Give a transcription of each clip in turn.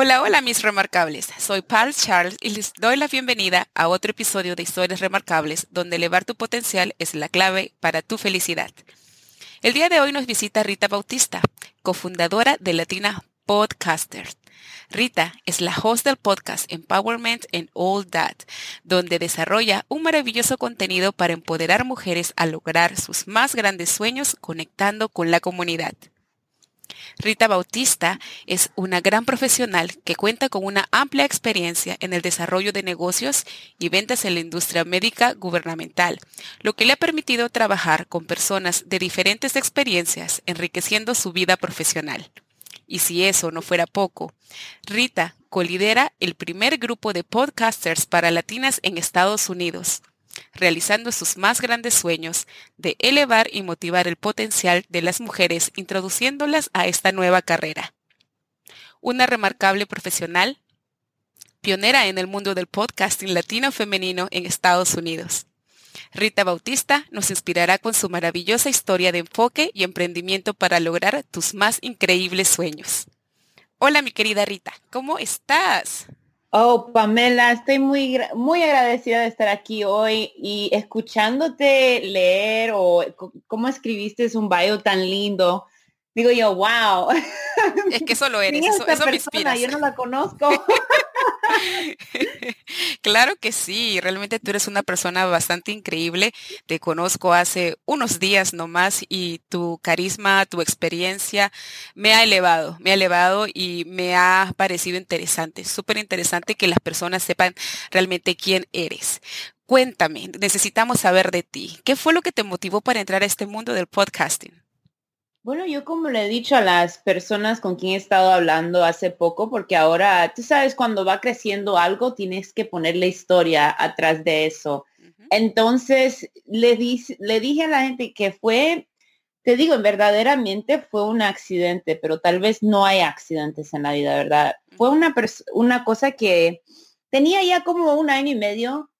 Hola, hola mis remarcables. Soy Paul Charles y les doy la bienvenida a otro episodio de Historias Remarcables donde elevar tu potencial es la clave para tu felicidad. El día de hoy nos visita Rita Bautista, cofundadora de Latina Podcaster. Rita es la host del podcast Empowerment and All That, donde desarrolla un maravilloso contenido para empoderar mujeres a lograr sus más grandes sueños conectando con la comunidad. Rita Bautista es una gran profesional que cuenta con una amplia experiencia en el desarrollo de negocios y ventas en la industria médica gubernamental, lo que le ha permitido trabajar con personas de diferentes experiencias, enriqueciendo su vida profesional. Y si eso no fuera poco, Rita colidera el primer grupo de podcasters para latinas en Estados Unidos, realizando sus más grandes sueños de elevar y motivar el potencial de las mujeres introduciéndolas a esta nueva carrera. Una remarcable profesional, pionera en el mundo del podcasting latino femenino en Estados Unidos. Rita Bautista nos inspirará con su maravillosa historia de enfoque y emprendimiento para lograr tus más increíbles sueños. Hola mi querida Rita, ¿cómo estás? Oh, Pamela, estoy muy, muy agradecida de estar aquí hoy y escuchándote leer o cómo escribiste un bio tan lindo. Digo yo, wow. Es que eso lo eres, eso, eso me inspira. Yo no la conozco. claro que sí, realmente tú eres una persona bastante increíble. Te conozco hace unos días nomás y tu carisma, tu experiencia me ha elevado, me ha elevado y me ha parecido interesante, súper interesante que las personas sepan realmente quién eres. Cuéntame, necesitamos saber de ti. ¿Qué fue lo que te motivó para entrar a este mundo del podcasting? Bueno, yo como le he dicho a las personas con quien he estado hablando hace poco, porque ahora, tú sabes, cuando va creciendo algo, tienes que poner la historia atrás de eso. Entonces, le, le dije a la gente que fue, te digo, verdaderamente fue un accidente, pero tal vez no hay accidentes en la vida, ¿verdad? Fue una, una cosa que tenía ya como un año y medio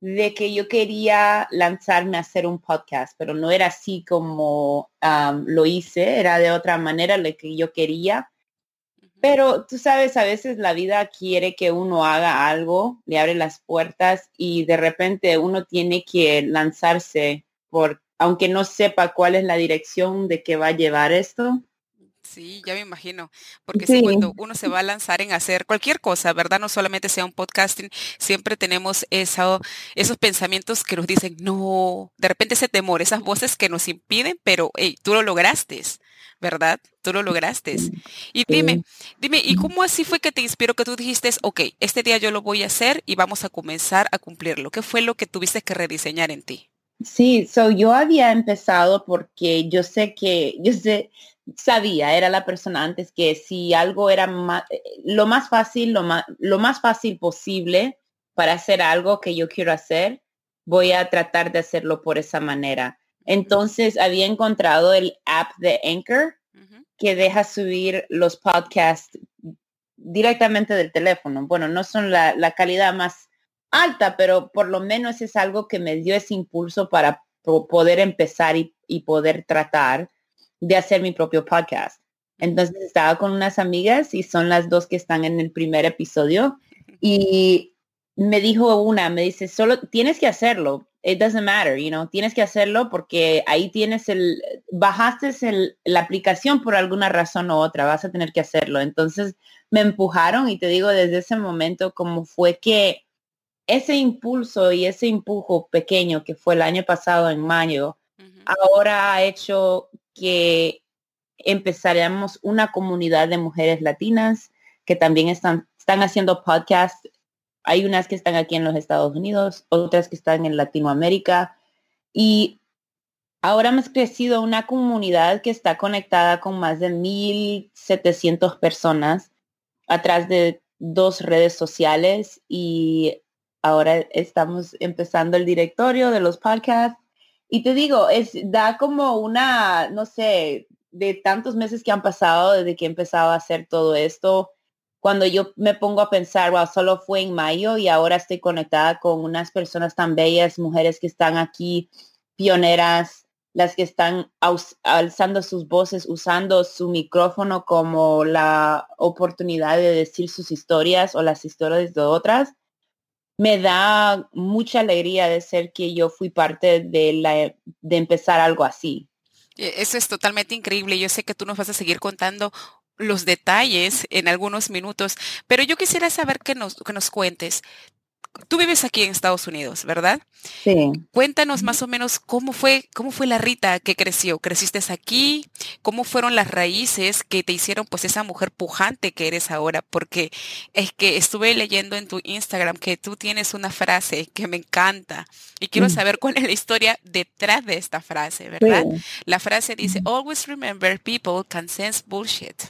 de que yo quería lanzarme a hacer un podcast, pero no era así como lo hice, era de otra manera lo que yo quería. Pero tú sabes, a veces la vida quiere que uno haga algo, le abre las puertas y de repente uno tiene que lanzarse por, aunque no sepa cuál es la dirección de que va a llevar esto. Sí, ya me imagino, porque si cuando uno se va a lanzar en hacer cualquier cosa, ¿verdad? No solamente sea un podcasting, siempre tenemos eso, esos pensamientos que nos dicen, no, de repente ese temor, esas voces que nos impiden, pero hey, tú lo lograste, ¿verdad? Tú lo lograste. Y dime, dime, ¿y cómo así fue que te inspiró que tú dijiste, ok, este día yo lo voy a hacer y vamos a comenzar a cumplirlo? ¿Qué fue lo que tuviste que rediseñar en ti? Sí, so yo había empezado porque yo sé que, yo sé, sabía, era la persona antes que si algo era eh, lo más fácil, lo más, lo más fácil posible para hacer algo que yo quiero hacer, voy a tratar de hacerlo por esa manera. Entonces había encontrado el app de Anchor que deja subir los podcasts directamente del teléfono. Bueno, no son la, la, calidad más alta, pero por lo menos es algo que me dio ese impulso para poder empezar y, y poder tratar de hacer mi propio podcast. Entonces estaba con unas amigas y son las dos que están en el primer episodio y me dijo una, me dice, solo tienes que hacerlo. It doesn't matter, you know, tienes que hacerlo porque ahí tienes el, bajaste el, la aplicación por alguna razón u otra, vas a tener que hacerlo. Entonces me empujaron y te digo desde ese momento como fue que ese impulso y ese empujo pequeño que fue el año pasado en mayo, ahora ha hecho que empezaremos una comunidad de mujeres latinas que también están, están haciendo podcasts. Hay unas que están aquí en los Estados Unidos, otras que están en Latinoamérica. Y ahora hemos crecido una comunidad que está conectada con más de 1.700 personas atrás de dos redes sociales y ahora estamos empezando el directorio de los podcasts. Y te digo, es, da como una, no sé, de tantos meses que han pasado desde que he empezado a hacer todo esto, cuando yo me pongo a pensar, wow, solo fue en mayo y ahora estoy conectada con unas personas tan bellas, mujeres que están aquí, pioneras, las que están alzando sus voces, usando su micrófono como la oportunidad de decir sus historias o las historias de otras. Me da mucha alegría de ser que yo fui parte de, la, de empezar algo así. E, eso es totalmente increíble. Yo sé que tú nos vas a seguir contando los detalles en algunos minutos, pero yo quisiera saber que nos, que nos cuentes tú vives aquí en Estados Unidos, ¿verdad? Sí. Cuéntanos más o menos cómo fue, cómo fue la Rita que creció. ¿Creciste aquí? ¿Cómo fueron las raíces que te hicieron pues esa mujer pujante que eres ahora? Porque es que estuve leyendo en tu Instagram que tú tienes una frase que me encanta y quiero mm. saber cuál es la historia detrás de esta frase, ¿verdad? La frase dice, always remember people can sense bullshit.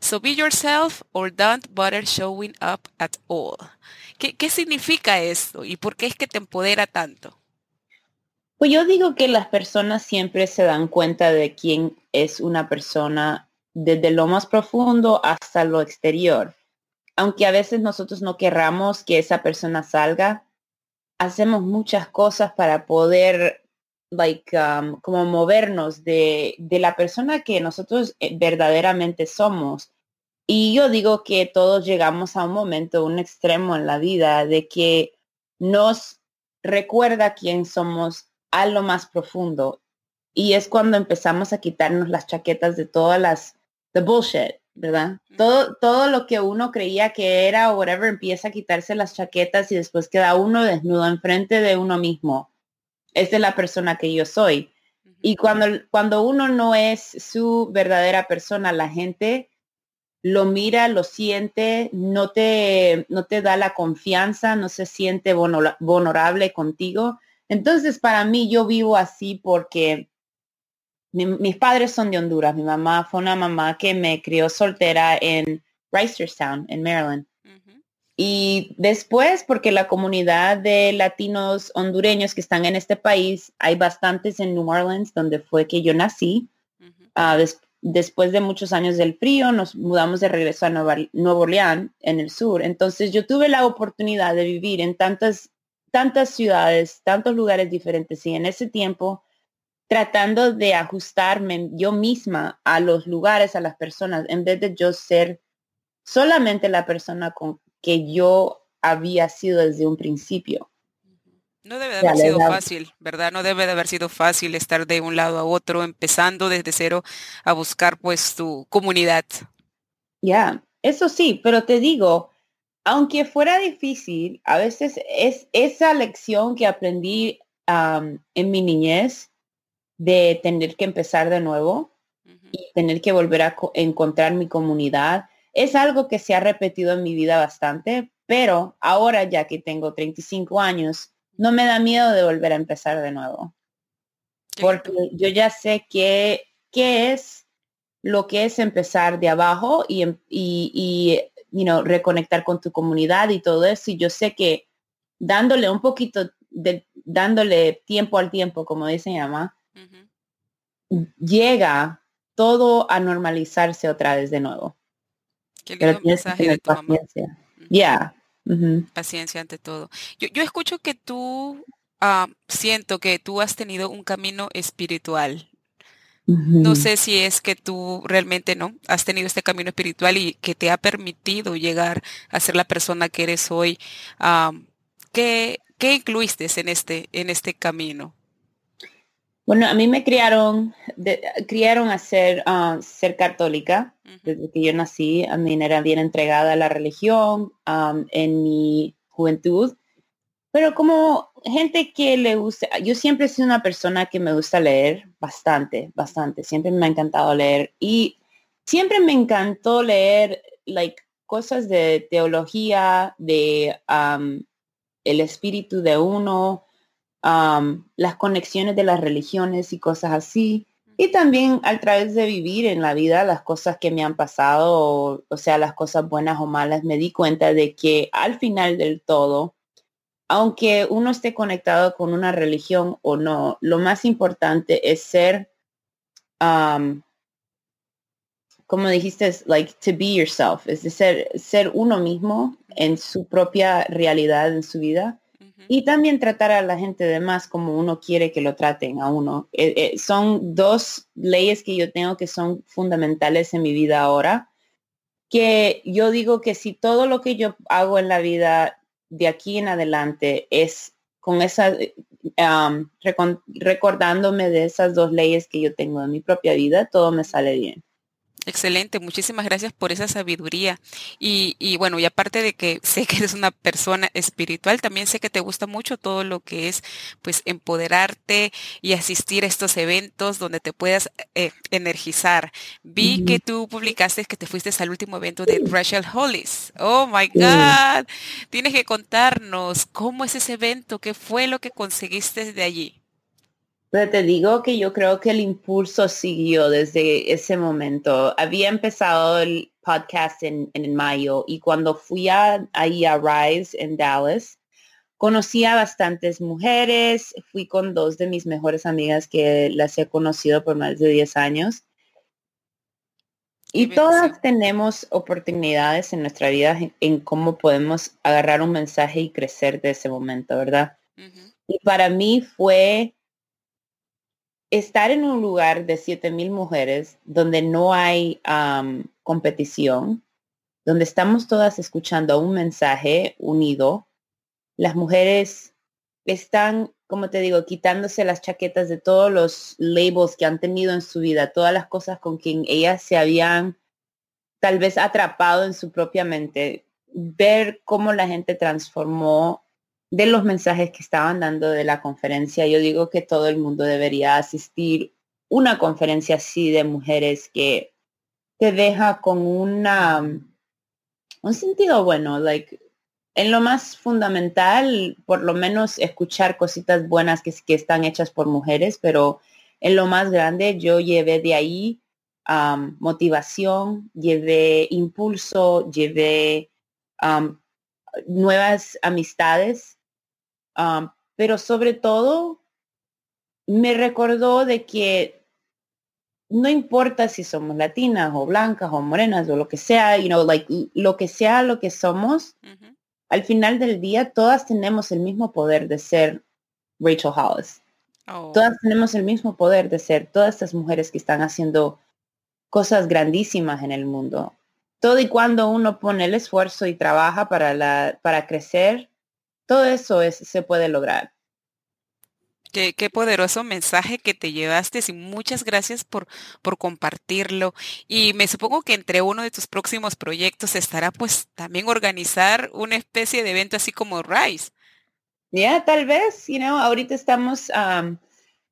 So be yourself or don't bother showing up at all. ¿Qué, significa esto y por qué es que te empodera tanto? Pues yo digo que las personas siempre se dan cuenta de quién es una persona desde lo más profundo hasta lo exterior. Aunque a veces nosotros no querramos que esa persona salga, hacemos muchas cosas para poder like, um, como movernos de, de, la persona que nosotros eh, verdaderamente somos. Y yo digo que todos llegamos a un momento, un extremo en la vida de que nos recuerda quién somos a lo más profundo. Y es cuando empezamos a quitarnos las chaquetas de todas las, the bullshit, ¿verdad? Todo, todo lo que uno creía que era o whatever empieza a quitarse las chaquetas y después queda uno desnudo enfrente de uno mismo. Esa es la persona que yo soy. Y cuando, cuando uno no es su verdadera persona, la gente lo mira, lo siente, no te, no te da la confianza, no se siente vulnerable contigo. Entonces, para mí, yo vivo así porque mis padres son de Honduras. Mi mamá fue una mamá que me crió soltera en Reisterstown, en Maryland. Y después, porque la comunidad de latinos hondureños que están en este país, hay bastantes en New Orleans, donde fue que yo nací después de muchos años del frío, nos mudamos de regreso a Nueva, Nuevo Orleans, en el sur. Entonces yo tuve la oportunidad de vivir en tantas, tantas ciudades, tantos lugares diferentes y en ese tiempo tratando de ajustarme yo misma a los lugares, a las personas, en vez de yo ser solamente la persona con que yo había sido desde un principio. No debe de haber sido fácil, ¿verdad? No debe de haber sido fácil estar de un lado a otro, empezando desde cero a buscar pues tu comunidad. Ya, eso sí, pero te digo, aunque fuera difícil, a veces es esa lección que aprendí en mi niñez de tener que empezar de nuevo y tener que volver a encontrar mi comunidad, es algo que se ha repetido en mi vida bastante, pero ahora ya que tengo 35 años, no me da miedo de volver a empezar de nuevo. Porque yo ya sé qué, qué es lo que es empezar de abajo y, em, y, you know, reconectar con tu comunidad y todo eso. Y yo sé que dándole un poquito de, dándole tiempo al tiempo, como dice mi mamá, llega todo a normalizarse otra vez de nuevo. Pero tienes que tener paciencia. Paciencia ante todo. Yo, yo escucho que tú, ah, siento que tú has tenido un camino espiritual. No sé si es que tú realmente no has tenido este camino espiritual y que te ha permitido llegar a ser la persona que eres hoy. Ah, ¿qué, ¿Qué incluiste en este, en este camino? Bueno, a mí me criaron, criaron a ser, ah, ser católica. Desde que yo nací, a mí era bien entregada a la religión en mi juventud. pero como gente que le gusta, yo siempre he sido una persona que me gusta leer bastante, bastante, siempre me ha encantado leer y siempre me encantó leer like cosas de teología, de el espíritu de uno, las conexiones de las religiones y cosas así. Y también a través de vivir en la vida las cosas que me han pasado, o, sea, las cosas buenas o malas, me di cuenta de que al final del todo, aunque uno esté conectado con una religión o no, lo más importante es ser, como dijiste, like to be yourself, es de ser, ser uno mismo en su propia realidad, en su vida y también tratar a la gente de más como uno quiere que lo traten a uno. Eh, eh, son dos leyes que yo tengo que son fundamentales en mi vida ahora, que yo digo que si todo lo que yo hago en la vida de aquí en adelante es con esa, um, recordándome de esas dos leyes que yo tengo en mi propia vida, todo me sale bien. Excelente, muchísimas gracias por esa sabiduría. Y, y, bueno, y aparte de que sé que eres una persona espiritual, también sé que te gusta mucho todo lo que es pues empoderarte y asistir a estos eventos donde te puedas eh, energizar. Vi que tú publicaste que te fuiste al último evento de Rachel Hollis. Oh my God. Tienes que contarnos cómo es ese evento, qué fue lo que conseguiste de allí. Pero te digo que yo creo que el impulso siguió desde ese momento. Había empezado el podcast en, en mayo y cuando fui a, ahí a Rise en Dallas, conocí a bastantes mujeres, fui con dos de mis mejores amigas que las he conocido por más de 10 años. Y todas tenemos oportunidades en nuestra vida en, cómo podemos agarrar un mensaje y crecer de ese momento, ¿verdad? Y para mí fue estar en un lugar de 7.000 mujeres donde no hay competición, donde estamos todas escuchando un mensaje unido, las mujeres están, como te digo, quitándose las chaquetas de todos los labels que han tenido en su vida, todas las cosas con quien ellas se habían tal vez atrapado en su propia mente, ver cómo la gente transformó de los mensajes que estaban dando de la conferencia, yo digo que todo el mundo debería asistir una conferencia así de mujeres que te deja con una un sentido bueno, like en lo más fundamental, por lo menos escuchar cositas buenas que, que están hechas por mujeres, pero en lo más grande yo llevé de ahí motivación, llevé impulso, llevé nuevas amistades pero sobre todo me recordó de que no importa si somos latinas o blancas o morenas o lo que sea, you know, like lo que sea lo que somos, al final del día todas tenemos el mismo poder de ser Rachel Hollis. Oh. Todas tenemos el mismo poder de ser todas estas mujeres que están haciendo cosas grandísimas en el mundo. Todo y cuando uno pone el esfuerzo y trabaja para, la, para crecer, todo eso es, se puede lograr. Qué, qué, poderoso mensaje que te llevaste y muchas gracias por, por compartirlo. Y me supongo que entre uno de tus próximos proyectos estará pues también organizar una especie de evento así como Rise. Ya, tal vez, you know, ahorita estamos,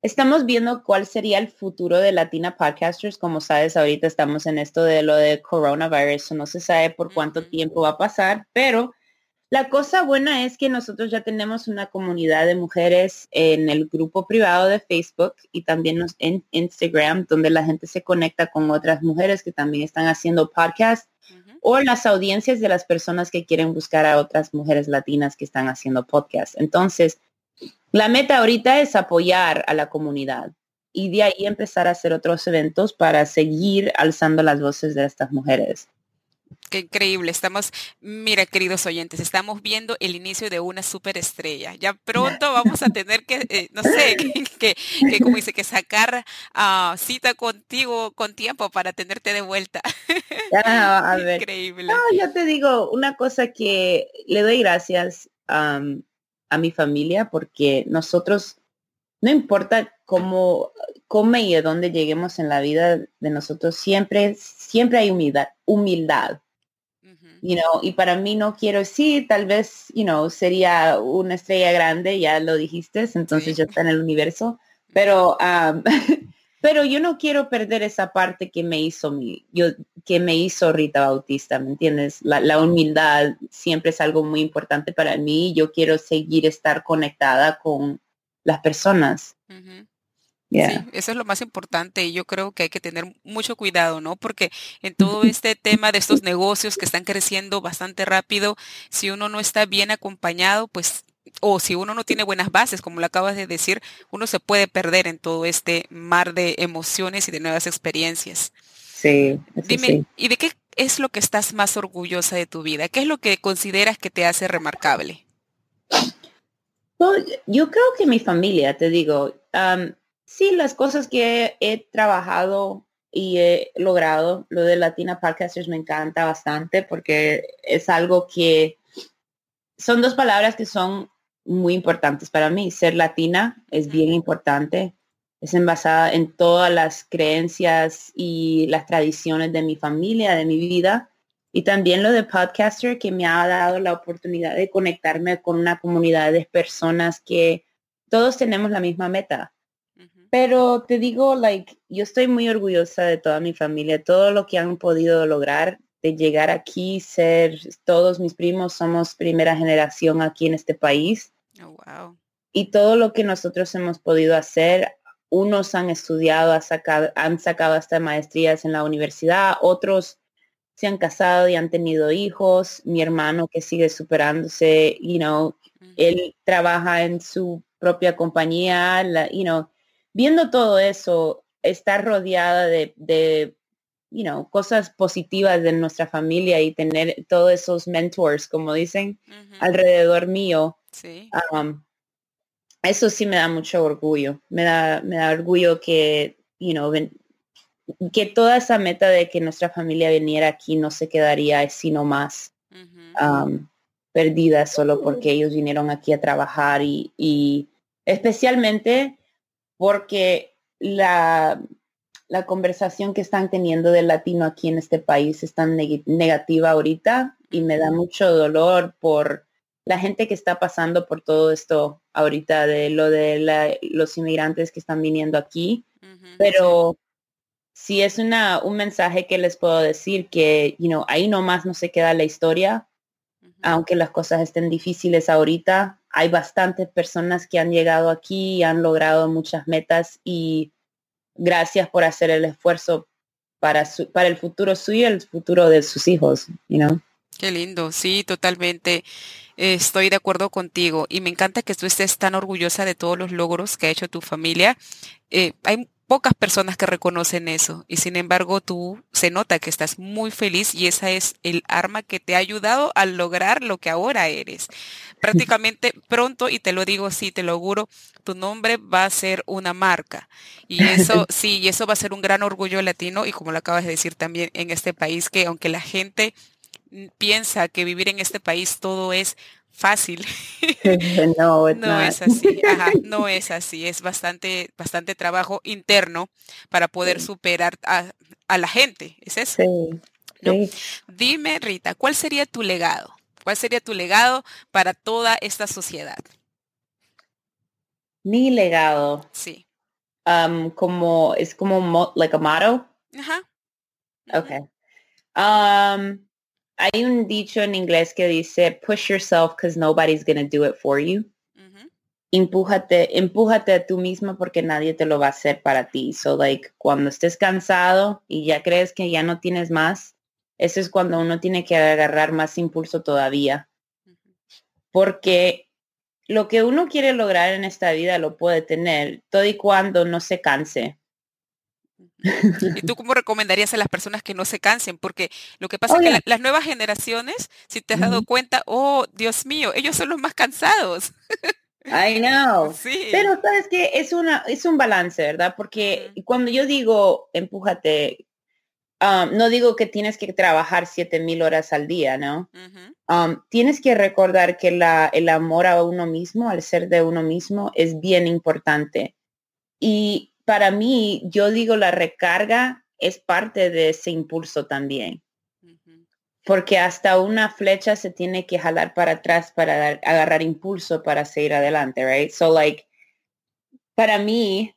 estamos viendo cuál sería el futuro de Latina Podcasters. Como sabes, ahorita estamos en esto de lo de coronavirus, no se sabe por cuánto tiempo va a pasar, pero la cosa buena es que nosotros ya tenemos una comunidad de mujeres en el grupo privado de Facebook y también en Instagram, donde la gente se conecta con otras mujeres que también están haciendo podcasts o las audiencias de las personas que quieren buscar a otras mujeres latinas que están haciendo podcasts. Entonces, la meta ahorita es apoyar a la comunidad y de ahí empezar a hacer otros eventos para seguir alzando las voces de estas mujeres. Qué increíble. Estamos, mira, queridos oyentes, estamos viendo el inicio de una superestrella. Ya pronto vamos a tener que, eh, no sé, que, como dice, que sacar uh, cita contigo con tiempo para tenerte de vuelta. Ah, a ver. Increíble. No, yo te digo una cosa que le doy gracias a mi familia porque nosotros, no importa cómo, cómo y de dónde lleguemos en la vida de nosotros, siempre, siempre hay humildad, humildad you know, y para mí no quiero, sí, tal vez, you know, sería una estrella grande, ya lo dijiste, entonces ya está en el universo, pero, um, pero yo no quiero perder esa parte que me hizo mi, yo, que me hizo Rita Bautista, ¿me entiendes? La, humildad siempre es algo muy importante para mí, yo quiero seguir estar conectada con las personas. Sí, eso es lo más importante y yo creo que hay que tener mucho cuidado, ¿no? Porque en todo este tema de estos negocios que están creciendo bastante rápido, si uno no está bien acompañado, pues, o si uno no tiene buenas bases, como lo acabas de decir, uno se puede perder en todo este mar de emociones y de nuevas experiencias. Sí. Dime, ¿y de qué es lo que estás más orgullosa de tu vida? ¿Qué es lo que consideras que te hace remarcable? yo creo que mi familia, te digo, Sí, las cosas que he trabajado y he logrado, lo de Latina Podcasters me encanta bastante porque es algo que son dos palabras que son muy importantes para mí. Ser latina es bien importante. Es envasada en todas las creencias y las tradiciones de mi familia, de mi vida. Y también lo de podcaster que me ha dado la oportunidad de conectarme con una comunidad de personas que todos tenemos la misma meta pero te digo, like, yo estoy muy orgullosa de toda mi familia, todo lo que han podido lograr, de llegar aquí, ser, todos mis primos somos primera generación aquí en este país. Oh, wow. Y todo lo que nosotros hemos podido hacer, unos han estudiado, han sacado, han sacado hasta maestrías en la universidad, otros se han casado y han tenido hijos, mi hermano que sigue superándose, you know, él trabaja en su propia compañía, la, you know, viendo todo eso, estar rodeada de, de you know, cosas positivas de nuestra familia y tener todos esos mentors, como dicen, alrededor mío. Um, eso sí me da mucho orgullo. Me da, me da orgullo que, you know, que toda esa meta de que nuestra familia viniera aquí no se quedaría sino más um, perdida solo porque ellos vinieron aquí a trabajar y, y especialmente porque la, la conversación que están teniendo del latino aquí en este país es tan negativa ahorita y me da mucho dolor por la gente que está pasando por todo esto ahorita de lo de los inmigrantes que están viniendo aquí. Pero si es una, un mensaje que les puedo decir que, you know, ahí nomás no se queda la historia, aunque las cosas estén difíciles ahorita, hay bastantes personas que han llegado aquí y han logrado muchas metas y gracias por hacer el esfuerzo para, para el futuro suyo y el futuro de sus hijos, you? Qué lindo, sí, totalmente. Estoy de acuerdo contigo y me encanta que tú estés tan orgullosa de todos los logros que ha hecho tu familia. Eh, hay pocas personas que reconocen eso y sin embargo tú se nota que estás muy feliz y esa es el arma que te ha ayudado a lograr lo que ahora eres. Prácticamente pronto, y te lo digo así, te lo auguro, tu nombre va a ser una marca y eso sí, y eso va a ser un gran orgullo latino y como lo acabas de decir también en este país que aunque la gente piensa que vivir en este país todo es fácil. no, es así, no es así, es bastante, bastante trabajo interno para poder superar a, la gente, es eso. Dime, Rita, ¿cuál sería tu legado? ¿Cuál sería tu legado para toda esta sociedad? Mi legado. Sí. Um, como, es como, like a motto. Ajá. Okay. Um, hay un dicho en inglés que dice, push yourself because nobody's going to do it for you. Empújate, empújate a tú misma porque nadie te lo va a hacer para ti. So like cuando estés cansado y ya crees que ya no tienes más, eso es cuando uno tiene que agarrar más impulso todavía. Porque lo que uno quiere lograr en esta vida lo puede tener todo y cuando no se canse. ¿Y tú cómo recomendarías a las personas que no se cansen? Porque lo que pasa es que las nuevas generaciones, si te has dado cuenta, oh, Dios mío, ellos son los más cansados. I know. Sí. Pero sabes que es una es un balance, ¿verdad? Porque cuando yo digo empújate, um, no digo que tienes que trabajar siete mil horas al día, ¿no? Um, tienes que recordar que la, el amor a uno mismo, al ser de uno mismo, es bien importante. Y para mí, yo digo, la recarga es parte de ese impulso también. porque hasta una flecha se tiene que jalar para atrás para agarrar impulso para seguir adelante, right? So like, para mí,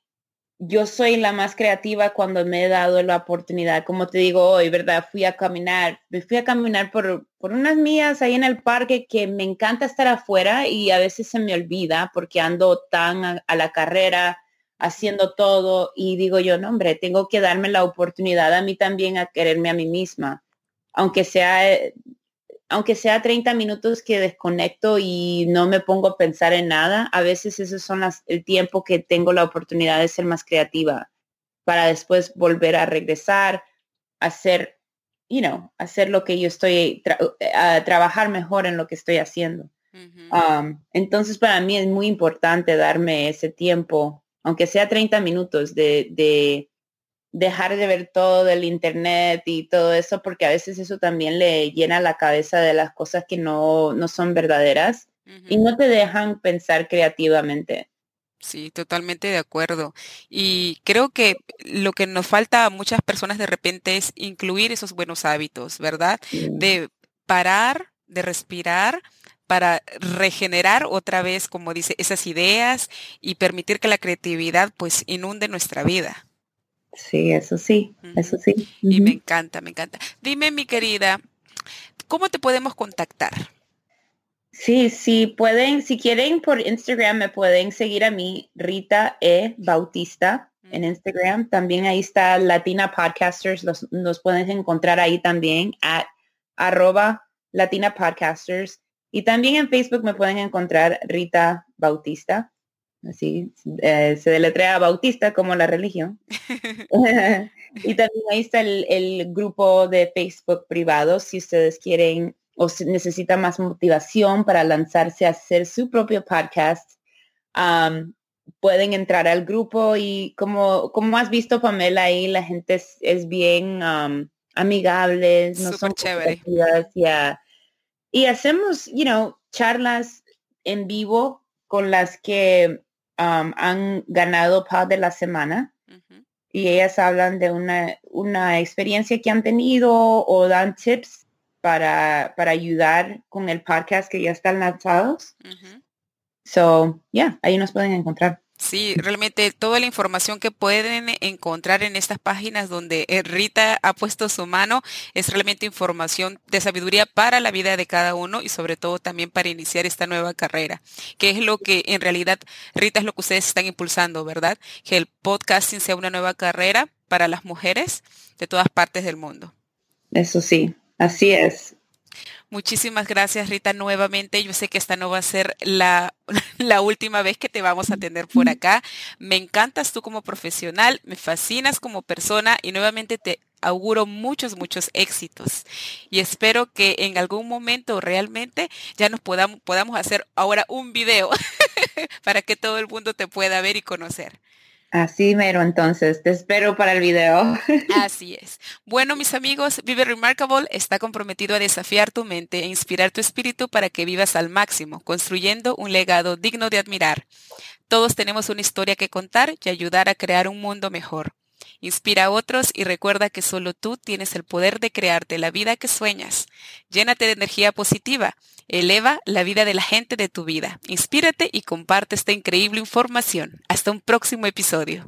yo soy la más creativa cuando me he dado la oportunidad. Como te digo hoy, ¿verdad? Fui a caminar, me fui a caminar por, por unas mías ahí en el parque que me encanta estar afuera y a veces se me olvida porque ando tan a, la carrera haciendo todo y digo yo, no, hombre, tengo que darme la oportunidad a mí también a quererme a mí misma. Aunque sea aunque sea 30 minutos que desconecto y no me pongo a pensar en nada, a veces esos son las, el tiempo que tengo la oportunidad de ser más creativa para después volver a regresar, hacer, you know, hacer lo que yo estoy, a trabajar mejor en lo que estoy haciendo. Um, entonces para mí es muy importante darme ese tiempo, aunque sea 30 minutos de, de dejar de ver todo del internet y todo eso, porque a veces eso también le llena la cabeza de las cosas que no, no son verdaderas y no te dejan pensar creativamente. Sí, totalmente de acuerdo. Y creo que lo que nos falta a muchas personas de repente es incluir esos buenos hábitos, ¿verdad? De parar, de respirar para regenerar otra vez, como dice, esas ideas y permitir que la creatividad pues inunde nuestra vida. Sí, eso sí, eso sí. Y me encanta, me encanta. Dime, mi querida, ¿cómo te podemos contactar? Sí, sí, pueden, si quieren por Instagram me pueden seguir a mí, Rita E. Bautista, en Instagram. También ahí está Latina Podcasters, los, nos pueden encontrar ahí también, at arroba Latina Podcasters. Y también en Facebook me pueden encontrar Rita Bautista así eh, se deletrea Bautista como la religión. y también ahí está el, grupo de Facebook privado si ustedes quieren o necesitan más motivación para lanzarse a hacer su propio podcast. pueden entrar al grupo y como, como has visto Pamela ahí, la gente es, bien amigable, no son chévere. Y hacemos, you know, charlas en vivo con las que han ganado Pod de la semana y ellas hablan de una, una experiencia que han tenido o dan tips para, para ayudar con el podcast que ya están lanzados. So, yeah, ahí nos pueden encontrar. Sí, realmente toda la información que pueden encontrar en estas páginas donde eh, Rita ha puesto su mano es realmente información de sabiduría para la vida de cada uno y sobre todo también para iniciar esta nueva carrera, que es lo que en realidad, Rita, es lo que ustedes están impulsando, ¿verdad? Que el podcasting sea una nueva carrera para las mujeres de todas partes del mundo. Eso sí, así es. Muchísimas gracias, Rita, nuevamente. Yo sé que esta no va a ser la, la, última vez que te vamos a atender por acá. Me encantas tú como profesional, me fascinas como persona y nuevamente te auguro muchos, muchos éxitos. Y espero que en algún momento realmente ya nos podamos, podamos hacer ahora un video para que todo el mundo te pueda ver y conocer. Así mero, entonces, te espero para el video. Así es. Bueno, mis amigos, Vive Remarkable está comprometido a desafiar tu mente e inspirar tu espíritu para que vivas al máximo, construyendo un legado digno de admirar. Todos tenemos una historia que contar y ayudar a crear un mundo mejor. Inspira a otros y recuerda que solo tú tienes el poder de crearte la vida que sueñas. Llénate de energía positiva Eleva la vida de la gente de tu vida. Inspírate y comparte esta increíble información. Hasta un próximo episodio.